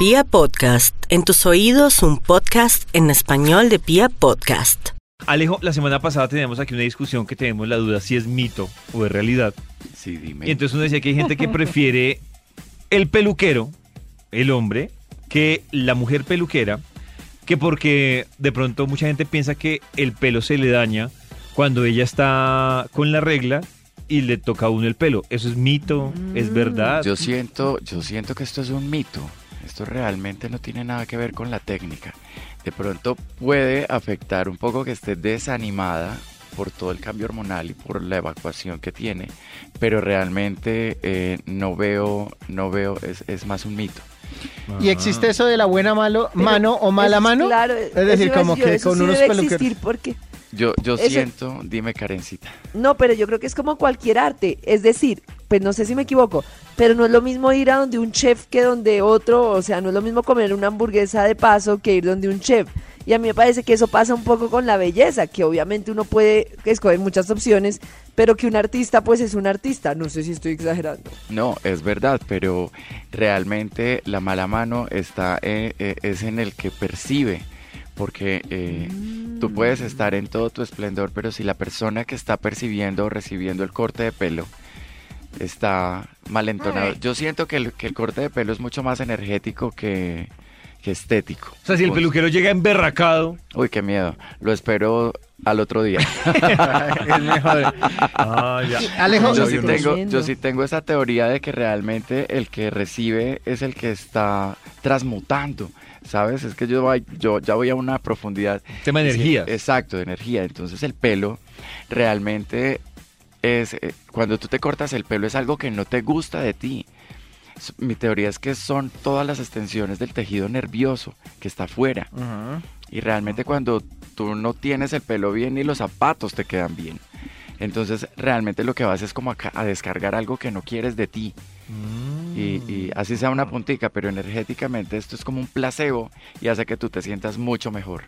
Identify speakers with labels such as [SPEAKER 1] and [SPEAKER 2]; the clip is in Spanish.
[SPEAKER 1] Pia Podcast, en tus oídos un podcast en español de Pia Podcast.
[SPEAKER 2] Alejo, la semana pasada teníamos aquí una discusión que tenemos la duda si es mito o es realidad.
[SPEAKER 3] Sí, dime.
[SPEAKER 2] Y entonces uno decía que hay gente que prefiere el peluquero, el hombre, que la mujer peluquera, que porque de pronto mucha gente piensa que el pelo se le daña cuando ella está con la regla y le toca a uno el pelo. ¿Eso es mito? ¿Es verdad?
[SPEAKER 3] Yo siento, yo siento que esto es un mito. Esto realmente no tiene nada que ver con la técnica. De pronto puede afectar un poco que esté desanimada por todo el cambio hormonal y por la evacuación que tiene, pero realmente eh, no veo, no veo, es, es más un mito.
[SPEAKER 4] ¿Y existe eso de la buena malo,
[SPEAKER 5] Pero
[SPEAKER 4] mano o mala mano?
[SPEAKER 5] Claro,
[SPEAKER 4] es decir, como
[SPEAKER 5] yo,
[SPEAKER 4] que
[SPEAKER 5] eso
[SPEAKER 4] con
[SPEAKER 5] sí
[SPEAKER 4] unos peluqueros.
[SPEAKER 5] existir porque
[SPEAKER 3] Yo, yo
[SPEAKER 5] Ese-
[SPEAKER 3] siento, dime Karencita.
[SPEAKER 5] no, pero yo creo que es como cualquier arte, es decir, pues no sé si me equivoco, pero no es lo mismo ir a donde un chef que donde otro, o sea, no es lo mismo comer una hamburguesa de paso que ir donde un chef. Y a mí me parece que eso pasa un poco con la belleza, que obviamente uno puede escoger muchas opciones, pero que un artista pues es un artista, no sé si estoy exagerando.
[SPEAKER 3] No, es verdad, pero realmente la mala mano está eh, eh, es en el que percibe, porque eh, tú puedes estar en todo tu esplendor, pero si la persona que está percibiendo o recibiendo el corte de pelo está malentonado, yo siento que el, que el corte de pelo es mucho más energético que, que estético.
[SPEAKER 2] O sea, si el
[SPEAKER 3] Pues,
[SPEAKER 2] peluquero llega emberracado,
[SPEAKER 3] Uy, qué miedo. Lo espero al otro día.
[SPEAKER 2] es mejor. Ah, ya.
[SPEAKER 4] Alejo,
[SPEAKER 3] yo,
[SPEAKER 5] No,
[SPEAKER 3] sí
[SPEAKER 5] yo
[SPEAKER 3] tengo,
[SPEAKER 5] entiendo.
[SPEAKER 3] yo sí tengo esa teoría de que realmente el que recibe es el que está transmutando. ¿Sabes? Es que yo, voy- yo ya voy a una profundidad.
[SPEAKER 2] Tema de energía.
[SPEAKER 3] Exacto, de energía. Entonces el pelo realmente es, eh, cuando tú te cortas el pelo es algo que no te gusta de ti. Mi teoría es que son todas las extensiones del tejido nervioso que está afuera. Y realmente cuando tú no tienes el pelo bien ni los zapatos te quedan bien. Entonces realmente lo que vas es como a, a descargar algo que no quieres de ti. Y, y así sea una puntica, pero energéticamente esto es como un placebo y hace que tú te sientas mucho mejor.